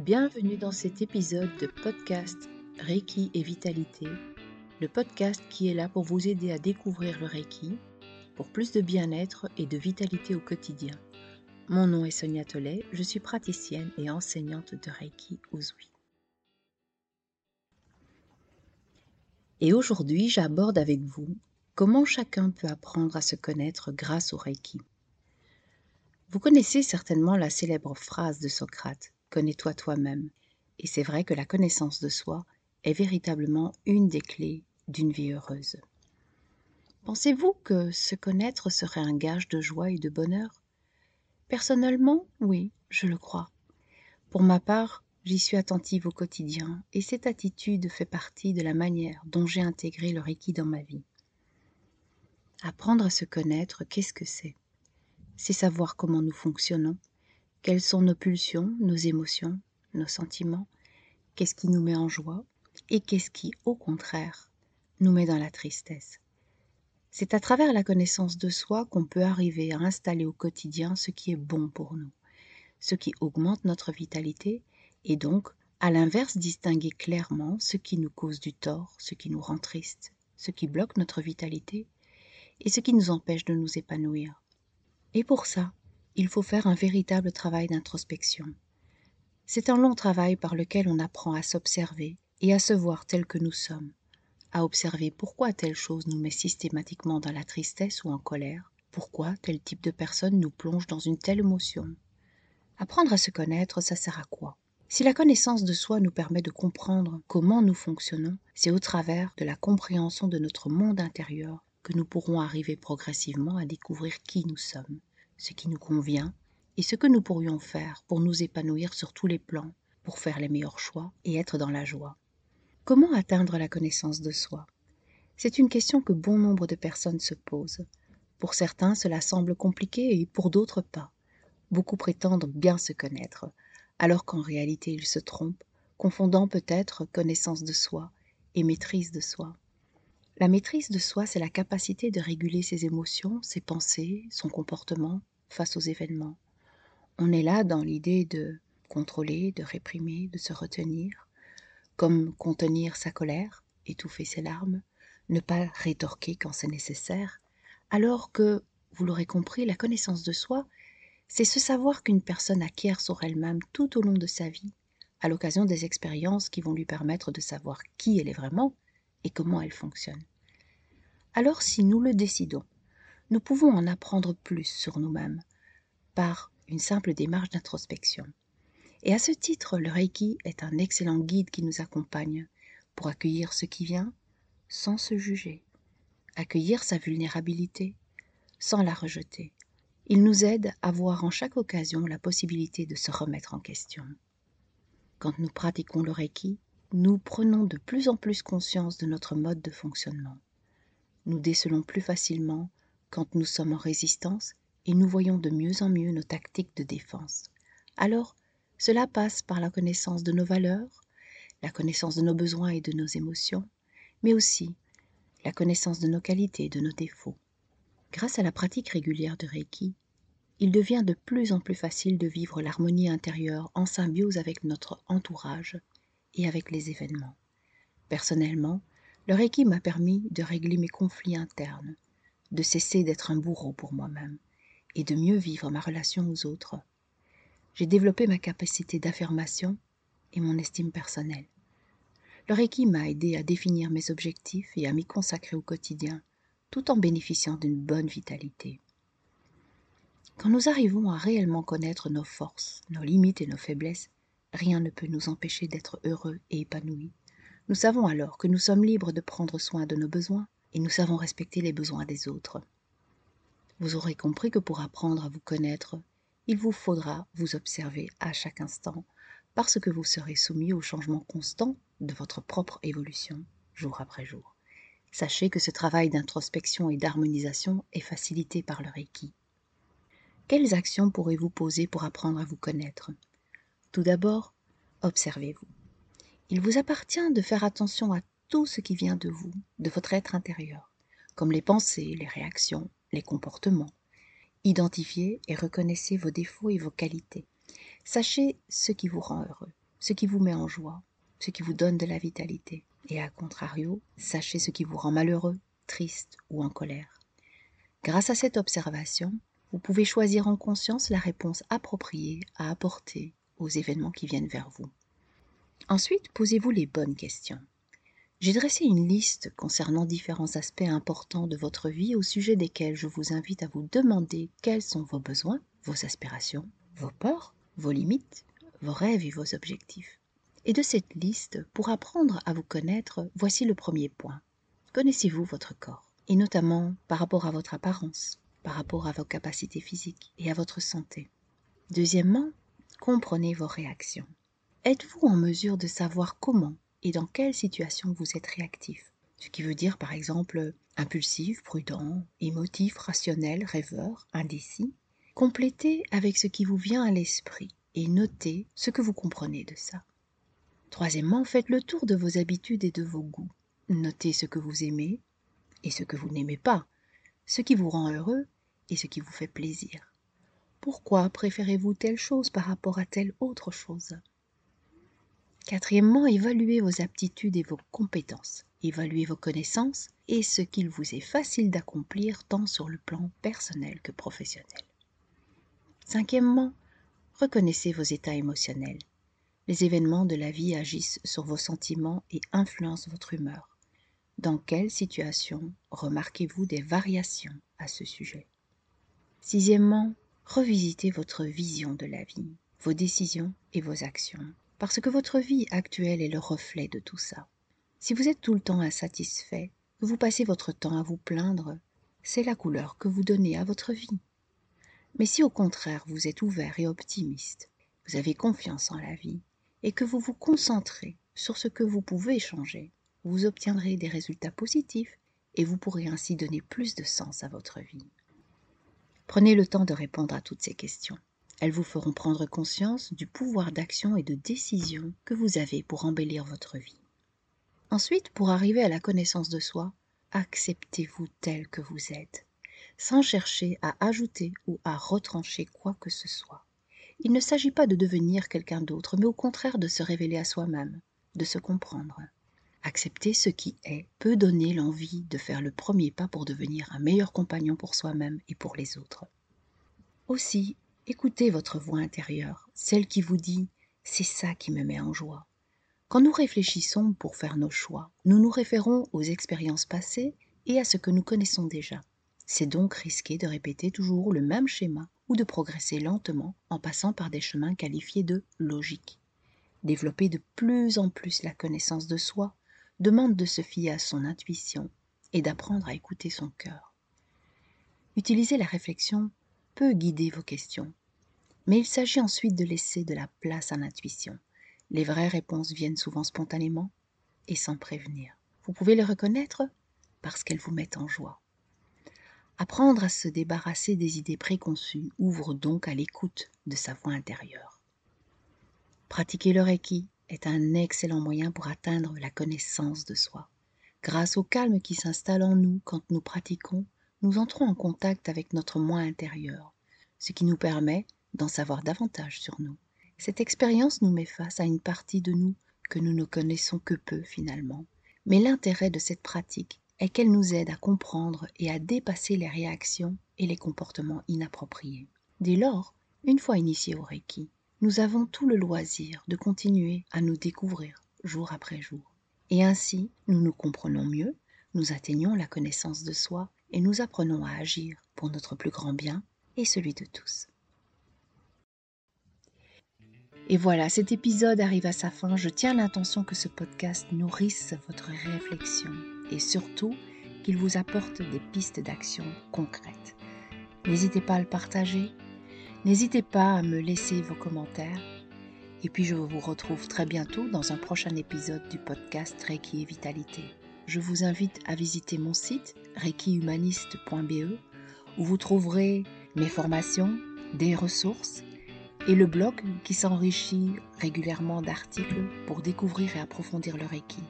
Bienvenue dans cet épisode de podcast Reiki et Vitalité, le podcast qui est là pour vous aider à découvrir le Reiki pour plus de bien-être et de vitalité au quotidien. Mon nom est Sonia Tollet, je suis praticienne et enseignante de Reiki Uzui. Et aujourd'hui, j'aborde avec vous comment chacun peut apprendre à se connaître grâce au Reiki. Vous connaissez certainement la célèbre phrase de Socrate Connais-toi toi-même. Et c'est vrai que la connaissance de soi est véritablement une des clés d'une vie heureuse. Pensez-vous que se connaître serait un gage de joie et de bonheur? Personnellement, oui, je le crois. Pour ma part, j'y suis attentive au quotidien et cette attitude fait partie de la manière dont j'ai intégré le Reiki dans ma vie. Apprendre à se connaître, qu'est-ce que c'est? C'est savoir comment nous fonctionnons, quelles sont nos pulsions, nos émotions, nos sentiments, qu'est-ce qui nous met en joie? Et qu'est-ce qui, au contraire, nous met dans la tristesse? C'est à travers la connaissance de soi qu'on peut arriver à installer au quotidien ce qui est bon pour nous, ce qui augmente notre vitalité et donc, à l'inverse, distinguer clairement ce qui nous cause du tort, ce qui nous rend triste, ce qui bloque notre vitalité et ce qui nous empêche de nous épanouir. Et pour ça, il faut faire un véritable travail d'introspection. C'est un long travail par lequel on apprend à s'observer et à se voir tel que nous sommes, à observer pourquoi telle chose nous met systématiquement dans la tristesse ou en colère, pourquoi tel type de personne nous plonge dans une telle émotion. Apprendre à se connaître, ça sert à quoi? Si la connaissance de soi nous permet de comprendre comment nous fonctionnons, c'est au travers de la compréhension de notre monde intérieur que nous pourrons arriver progressivement à découvrir qui nous sommes, ce qui nous convient et ce que nous pourrions faire pour nous épanouir sur tous les plans, pour faire les meilleurs choix et être dans la joie. Comment atteindre la connaissance de soi? C'est une question que bon nombre de personnes se posent. Pour certains, cela semble compliqué et pour d'autres pas. Beaucoup prétendent bien se connaître, alors qu'en réalité ils se trompent, confondant peut-être connaissance de soi et maîtrise de soi. La maîtrise de soi, c'est la capacité de réguler ses émotions, ses pensées, son comportement face aux événements. On est là dans l'idée de contrôler, de réprimer, de se retenir, comme contenir sa colère, étouffer ses larmes, ne pas rétorquer quand c'est nécessaire, alors que, vous l'aurez compris, la connaissance de soi, c'est ce savoir qu'une personne acquiert sur elle-même tout au long de sa vie, à l'occasion des expériences qui vont lui permettre de savoir qui elle est vraiment et comment elle fonctionne. Alors si nous le décidons, nous pouvons en apprendre plus sur nous-mêmes par une simple démarche d'introspection. Et à ce titre, le Reiki est un excellent guide qui nous accompagne pour accueillir ce qui vient sans se juger, accueillir sa vulnérabilité sans la rejeter. Il nous aide à voir en chaque occasion la possibilité de se remettre en question. Quand nous pratiquons le Reiki, nous prenons de plus en plus conscience de notre mode de fonctionnement. Nous décelons plus facilement quand nous sommes en résistance et nous voyons de mieux en mieux nos tactiques de défense. Alors, cela passe par la connaissance de nos valeurs, la connaissance de nos besoins et de nos émotions, mais aussi la connaissance de nos qualités et de nos défauts. Grâce à la pratique régulière de Reiki, il devient de plus en plus facile de vivre l'harmonie intérieure en symbiose avec notre entourage et avec les événements. Personnellement, le Reiki m'a permis de régler mes conflits internes, de cesser d'être un bourreau pour moi-même et de mieux vivre ma relation aux autres. J'ai développé ma capacité d'affirmation et mon estime personnelle. Le Reiki m'a aidé à définir mes objectifs et à m'y consacrer au quotidien, tout en bénéficiant d'une bonne vitalité. Quand nous arrivons à réellement connaître nos forces, nos limites et nos faiblesses, rien ne peut nous empêcher d'être heureux et épanouis. Nous savons alors que nous sommes libres de prendre soin de nos besoins et nous savons respecter les besoins des autres. Vous aurez compris que pour apprendre à vous connaître, il vous faudra vous observer à chaque instant parce que vous serez soumis au changement constant de votre propre évolution jour après jour. Sachez que ce travail d'introspection et d'harmonisation est facilité par le Reiki. Quelles actions pourrez-vous poser pour apprendre à vous connaître? Tout d'abord, observez-vous. Il vous appartient de faire attention à tout ce qui vient de vous, de votre être intérieur, comme les pensées, les réactions, les comportements. Identifiez et reconnaissez vos défauts et vos qualités. Sachez ce qui vous rend heureux. ce qui vous met en joie, ce qui vous donne de la vitalité. Et à contrario, sachez ce qui vous rend malheureux, triste ou en colère. Grâce à cette observation, vous pouvez choisir en conscience la réponse appropriée à apporter aux événements qui viennent vers vous. Ensuite, posez-vous les bonnes questions. J'ai dressé une liste concernant différents aspects importants de votre vie au sujet desquels je vous invite à vous demander quels sont vos besoins, vos aspirations, vos peurs, vos limites, vos rêves et vos objectifs. Et de cette liste, pour apprendre à vous connaître, voici le premier point. Connaissez-vous votre corps Et notamment par rapport à votre apparence, par rapport à vos capacités physiques et à votre santé. Deuxièmement, comprenez vos réactions. Êtes-vous en mesure de savoir comment et dans quelle situation vous êtes réactif? Ce qui veut dire par exemple impulsif, prudent, émotif, rationnel, rêveur, indécis. Complétez avec ce qui vous vient à l'esprit et notez ce que vous comprenez de ça. Troisièmement, faites le tour de vos habitudes et de vos goûts. Notez ce que vous aimez et ce que vous n'aimez pas, ce qui vous rend heureux et ce qui vous fait plaisir. Pourquoi préférez-vous telle chose par rapport à telle autre chose? Quatrièmement, évaluez vos aptitudes et vos compétences. Évaluez vos connaissances et ce qu'il vous est facile d'accomplir tant sur le plan personnel que professionnel. Cinquièmement, reconnaissez vos états émotionnels. Les événements de la vie agissent sur vos sentiments et influencent votre humeur. Dans quelle situation remarquez-vous des variations à ce sujet? Sixièmement, revisitez votre vision de la vie, vos décisions et vos actions, parce que votre vie actuelle est le reflet de tout ça. Si vous êtes tout le temps insatisfait, que vous passez votre temps à vous plaindre, c'est la couleur que vous donnez à votre vie. Mais si au contraire vous êtes ouvert et optimiste, vous avez confiance en la vie, et que vous vous concentrez sur ce que vous pouvez changer, vous obtiendrez des résultats positifs et vous pourrez ainsi donner plus de sens à votre vie. Prenez le temps de répondre à toutes ces questions. Elles vous feront prendre conscience du pouvoir d'action et de décision que vous avez pour embellir votre vie. Ensuite, pour arriver à la connaissance de soi, acceptez-vous tel que vous êtes, sans chercher à ajouter ou à retrancher quoi que ce soit. Il ne s'agit pas de devenir quelqu'un d'autre, mais au contraire de se révéler à soi-même, de se comprendre. Accepter ce qui est peut donner l'envie de faire le premier pas pour devenir un meilleur compagnon pour soi-même et pour les autres. Aussi, écoutez votre voix intérieure, celle qui vous dit ⁇ c'est ça qui me met en joie ⁇ Quand nous réfléchissons pour faire nos choix, nous nous référons aux expériences passées et à ce que nous connaissons déjà. C'est donc risqué de répéter toujours le même schéma ou de progresser lentement en passant par des chemins qualifiés de logiques. Développer de plus en plus la connaissance de soi demande de se fier à son intuition et d'apprendre à écouter son cœur. Utiliser la réflexion peut guider vos questions, mais il s'agit ensuite de laisser de la place à l'intuition. Les vraies réponses viennent souvent spontanément et sans prévenir. Vous pouvez les reconnaître parce qu'elles vous mettent en joie. Apprendre à se débarrasser des idées préconçues ouvre donc à l'écoute de sa voix intérieure. Pratiquer le Reiki est un excellent moyen pour atteindre la connaissance de soi. Grâce au calme qui s'installe en nous quand nous pratiquons, nous entrons en contact avec notre moi intérieur, ce qui nous permet d'en savoir davantage sur nous. Cette expérience nous met face à une partie de nous que nous ne connaissons que peu finalement. Mais l'intérêt de cette pratique est qu'elle nous aide à comprendre et à dépasser les réactions et les comportements inappropriés. Dès lors, une fois initiés au Reiki, nous avons tout le loisir de continuer à nous découvrir jour après jour. Et ainsi, nous nous comprenons mieux, nous atteignons la connaissance de soi et nous apprenons à agir pour notre plus grand bien et celui de tous. Et voilà, cet épisode arrive à sa fin. Je tiens l'intention que ce podcast nourrisse votre réflexion et surtout qu'il vous apporte des pistes d'action concrètes. N'hésitez pas à le partager, n'hésitez pas à me laisser vos commentaires. Et puis je vous retrouve très bientôt dans un prochain épisode du podcast Reiki et Vitalité. Je vous invite à visiter mon site reikihumaniste.be où vous trouverez mes formations, des ressources et le blog qui s'enrichit régulièrement d'articles pour découvrir et approfondir le Reiki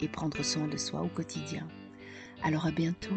et prendre soin de soi au quotidien. Alors à bientôt